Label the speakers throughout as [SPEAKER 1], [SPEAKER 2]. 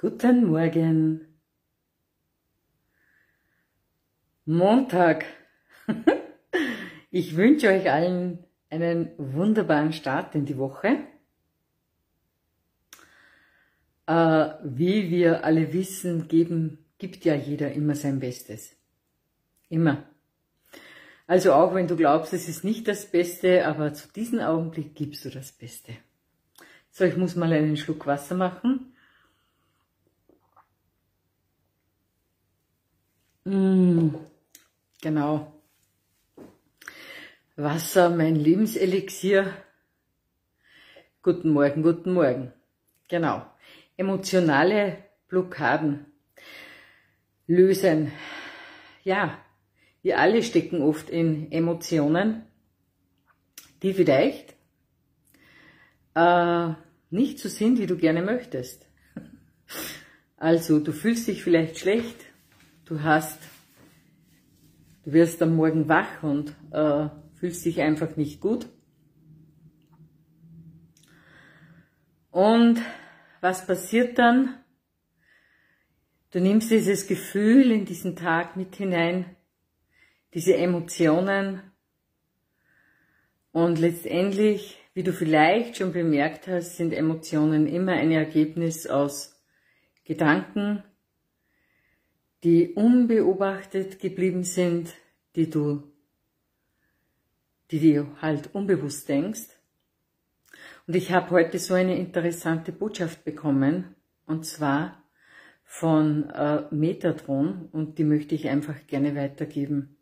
[SPEAKER 1] Guten Morgen. Montag. Ich wünsche euch allen einen wunderbaren Start in die Woche. Äh, wie wir alle wissen, geben, gibt ja jeder immer sein Bestes. Immer. Also auch wenn du glaubst, es ist nicht das Beste, aber zu diesem Augenblick gibst du das Beste. So, ich muss mal einen Schluck Wasser machen. Mmh, genau. Wasser, mein Lebenselixier. Guten Morgen, guten Morgen. Genau. Emotionale Blockaden lösen. Ja, wir alle stecken oft in Emotionen, die vielleicht äh, nicht so sind, wie du gerne möchtest. Also, du fühlst dich vielleicht schlecht, du hast, du wirst am Morgen wach und äh, fühlst dich einfach nicht gut. Und was passiert dann? Du nimmst dieses Gefühl in diesen Tag mit hinein, diese Emotionen und letztendlich, wie du vielleicht schon bemerkt hast, sind Emotionen immer ein Ergebnis aus Gedanken, die unbeobachtet geblieben sind, die du, die du halt unbewusst denkst. Und ich habe heute so eine interessante Botschaft bekommen, und zwar von äh, Metatron, und die möchte ich einfach gerne weitergeben,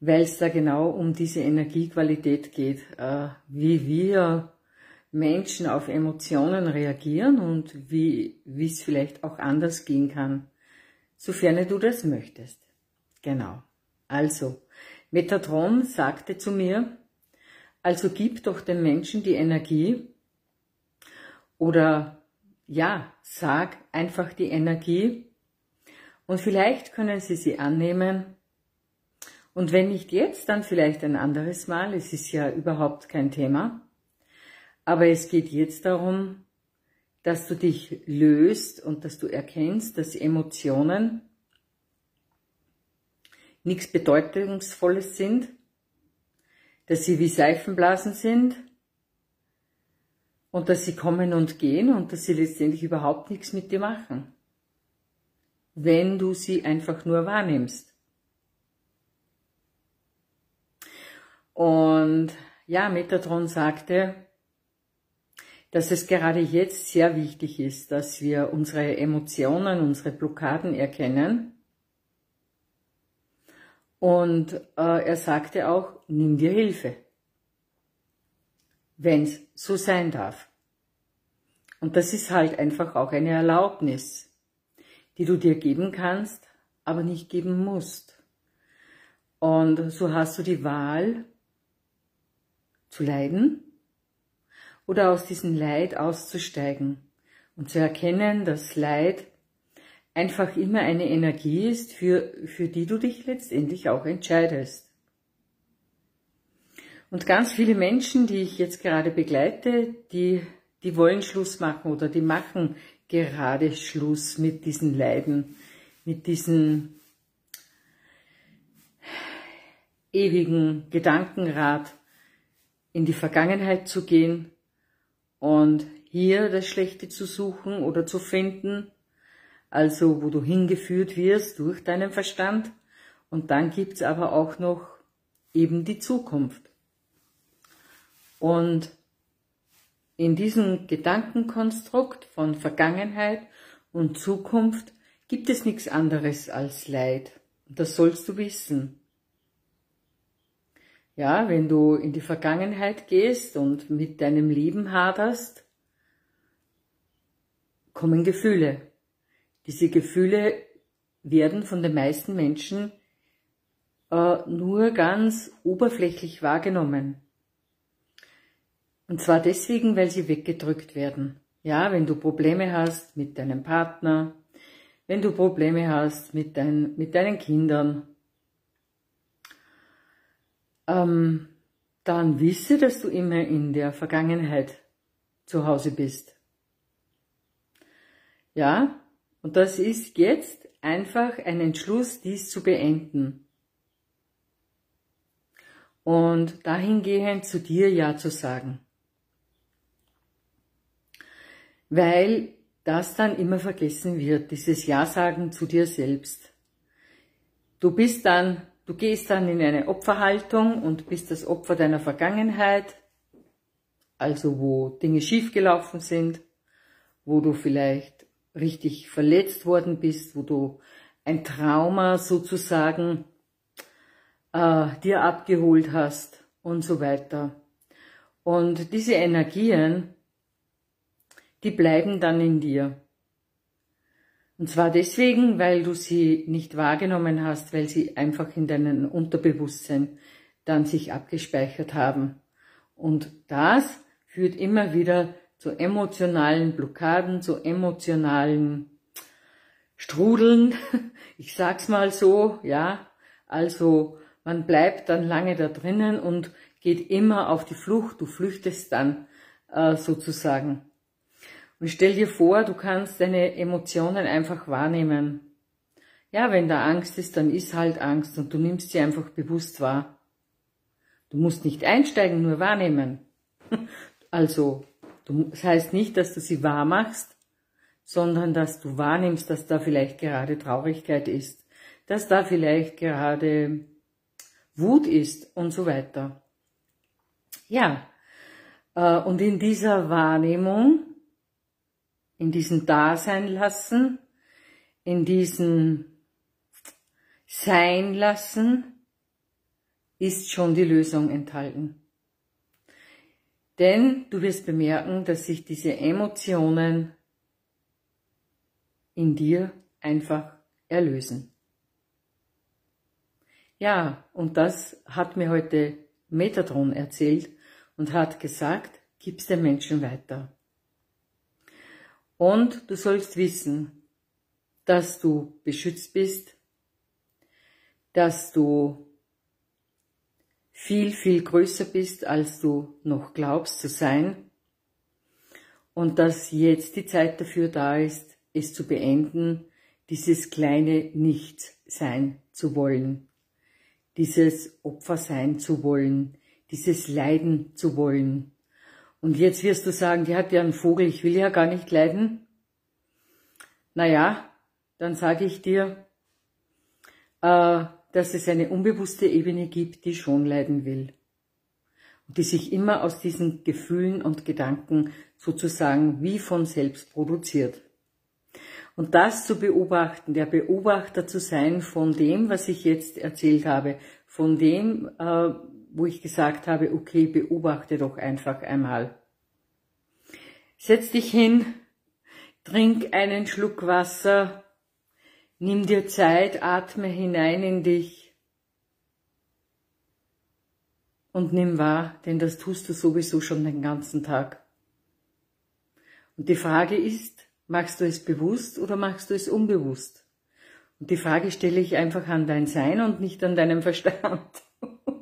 [SPEAKER 1] weil es da genau um diese Energiequalität geht, äh, wie wir Menschen auf Emotionen reagieren und wie es vielleicht auch anders gehen kann sofern du das möchtest. Genau. Also, Metatron sagte zu mir, also gib doch den Menschen die Energie oder ja, sag einfach die Energie und vielleicht können sie sie annehmen und wenn nicht jetzt, dann vielleicht ein anderes Mal. Es ist ja überhaupt kein Thema. Aber es geht jetzt darum, dass du dich löst und dass du erkennst, dass Emotionen nichts Bedeutungsvolles sind, dass sie wie Seifenblasen sind und dass sie kommen und gehen und dass sie letztendlich überhaupt nichts mit dir machen, wenn du sie einfach nur wahrnimmst. Und ja, Metatron sagte, dass es gerade jetzt sehr wichtig ist, dass wir unsere Emotionen, unsere Blockaden erkennen. Und äh, er sagte auch, nimm dir Hilfe, wenn es so sein darf. Und das ist halt einfach auch eine Erlaubnis, die du dir geben kannst, aber nicht geben musst. Und so hast du die Wahl zu leiden oder aus diesem Leid auszusteigen und zu erkennen, dass Leid einfach immer eine Energie ist, für, für die du dich letztendlich auch entscheidest. Und ganz viele Menschen, die ich jetzt gerade begleite, die, die wollen Schluss machen oder die machen gerade Schluss mit diesen Leiden, mit diesen ewigen Gedankenrad, in die Vergangenheit zu gehen und hier das Schlechte zu suchen oder zu finden, also wo du hingeführt wirst durch deinen Verstand. Und dann gibt's aber auch noch eben die Zukunft. Und in diesem Gedankenkonstrukt von Vergangenheit und Zukunft gibt es nichts anderes als Leid. Das sollst du wissen. Ja, wenn du in die Vergangenheit gehst und mit deinem Leben haderst, kommen Gefühle. Diese Gefühle werden von den meisten Menschen äh, nur ganz oberflächlich wahrgenommen. Und zwar deswegen, weil sie weggedrückt werden. Ja, wenn du Probleme hast mit deinem Partner, wenn du Probleme hast mit, dein, mit deinen Kindern, ähm, dann wisse, dass du immer in der Vergangenheit zu Hause bist. Ja, und das ist jetzt einfach ein Entschluss, dies zu beenden. Und dahingehend zu dir Ja zu sagen. Weil das dann immer vergessen wird, dieses Ja sagen zu dir selbst. Du bist dann, du gehst dann in eine Opferhaltung und bist das Opfer deiner Vergangenheit, also wo Dinge schiefgelaufen sind, wo du vielleicht richtig verletzt worden bist, wo du ein Trauma sozusagen äh, dir abgeholt hast und so weiter. Und diese Energien, die bleiben dann in dir. Und zwar deswegen, weil du sie nicht wahrgenommen hast, weil sie einfach in deinem Unterbewusstsein dann sich abgespeichert haben. Und das führt immer wieder zu emotionalen Blockaden, zu emotionalen Strudeln. Ich sag's mal so, ja. Also, man bleibt dann lange da drinnen und geht immer auf die Flucht. Du flüchtest dann äh, sozusagen. Und stell dir vor, du kannst deine Emotionen einfach wahrnehmen. Ja, wenn da Angst ist, dann ist halt Angst und du nimmst sie einfach bewusst wahr. Du musst nicht einsteigen, nur wahrnehmen. Also, das heißt nicht, dass du sie wahr machst, sondern dass du wahrnimmst, dass da vielleicht gerade Traurigkeit ist, dass da vielleicht gerade Wut ist und so weiter. Ja, äh, und in dieser Wahrnehmung in diesem Dasein lassen, in diesem Sein lassen, ist schon die Lösung enthalten. Denn du wirst bemerken, dass sich diese Emotionen in dir einfach erlösen. Ja, und das hat mir heute Metatron erzählt und hat gesagt, gib's den Menschen weiter. Und du sollst wissen, dass du beschützt bist, dass du viel, viel größer bist, als du noch glaubst zu sein. Und dass jetzt die Zeit dafür da ist, es zu beenden, dieses kleine Nichts sein zu wollen, dieses Opfer sein zu wollen, dieses Leiden zu wollen, und jetzt wirst du sagen, die hat ja einen Vogel, ich will ja gar nicht leiden. Naja, dann sage ich dir, äh, dass es eine unbewusste Ebene gibt, die schon leiden will. Und die sich immer aus diesen Gefühlen und Gedanken sozusagen wie von selbst produziert. Und das zu beobachten, der Beobachter zu sein von dem, was ich jetzt erzählt habe, von dem, äh, wo ich gesagt habe, okay, beobachte doch einfach einmal. Setz dich hin, trink einen Schluck Wasser, nimm dir Zeit, atme hinein in dich und nimm wahr, denn das tust du sowieso schon den ganzen Tag. Und die Frage ist, machst du es bewusst oder machst du es unbewusst? Und die Frage stelle ich einfach an dein Sein und nicht an deinem Verstand.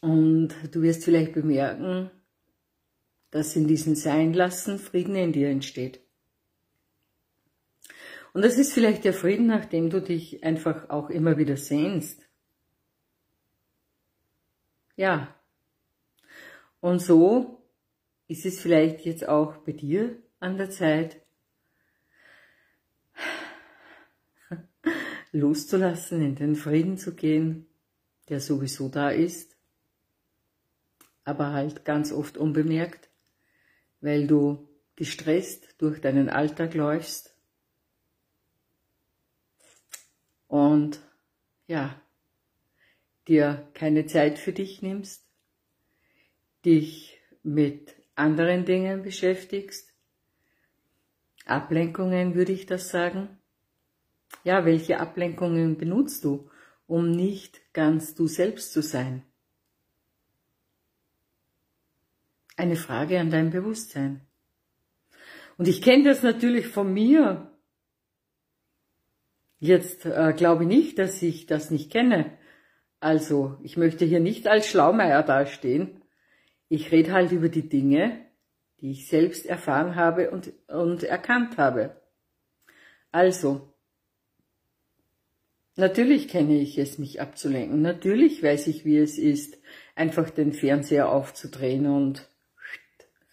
[SPEAKER 1] Und du wirst vielleicht bemerken, dass in diesem Seinlassen Frieden in dir entsteht. Und das ist vielleicht der Frieden, nach dem du dich einfach auch immer wieder sehnst. Ja. Und so ist es vielleicht jetzt auch bei dir an der Zeit, loszulassen, in den Frieden zu gehen, der sowieso da ist aber halt ganz oft unbemerkt, weil du gestresst durch deinen Alltag läufst und ja, dir keine Zeit für dich nimmst, dich mit anderen Dingen beschäftigst, Ablenkungen würde ich das sagen. Ja, welche Ablenkungen benutzt du, um nicht ganz du selbst zu sein? Eine Frage an dein Bewusstsein. Und ich kenne das natürlich von mir. Jetzt äh, glaube ich nicht, dass ich das nicht kenne. Also, ich möchte hier nicht als Schlaumeier dastehen. Ich rede halt über die Dinge, die ich selbst erfahren habe und, und erkannt habe. Also, natürlich kenne ich es, mich abzulenken. Natürlich weiß ich, wie es ist, einfach den Fernseher aufzudrehen und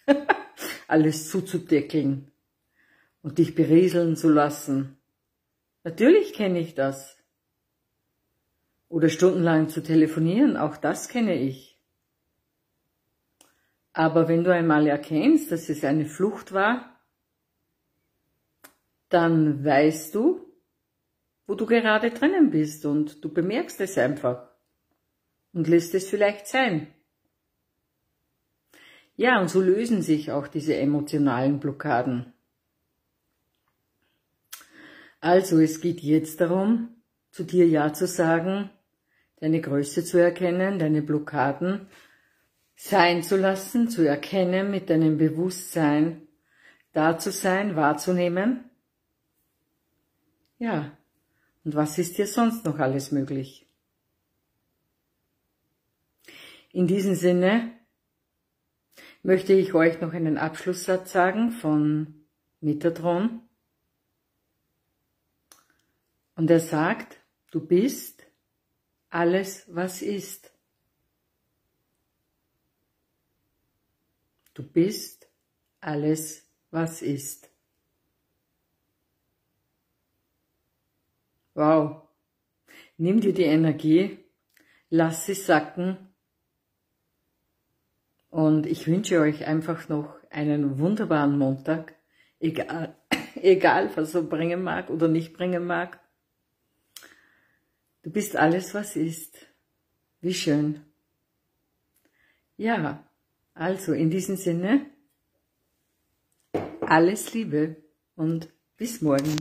[SPEAKER 1] alles zuzudeckeln und dich berieseln zu lassen. Natürlich kenne ich das. Oder stundenlang zu telefonieren, auch das kenne ich. Aber wenn du einmal erkennst, dass es eine Flucht war, dann weißt du, wo du gerade drinnen bist und du bemerkst es einfach und lässt es vielleicht sein. Ja, und so lösen sich auch diese emotionalen Blockaden. Also es geht jetzt darum, zu dir Ja zu sagen, deine Größe zu erkennen, deine Blockaden sein zu lassen, zu erkennen, mit deinem Bewusstsein da zu sein, wahrzunehmen. Ja, und was ist dir sonst noch alles möglich? In diesem Sinne möchte ich euch noch einen Abschlusssatz sagen von Metatron. Und er sagt, du bist alles, was ist. Du bist alles, was ist. Wow. Nimm dir die Energie, lass sie sacken und ich wünsche euch einfach noch einen wunderbaren Montag, egal, egal was er bringen mag oder nicht bringen mag. Du bist alles, was ist. Wie schön. Ja, also in diesem Sinne, alles Liebe und bis morgen.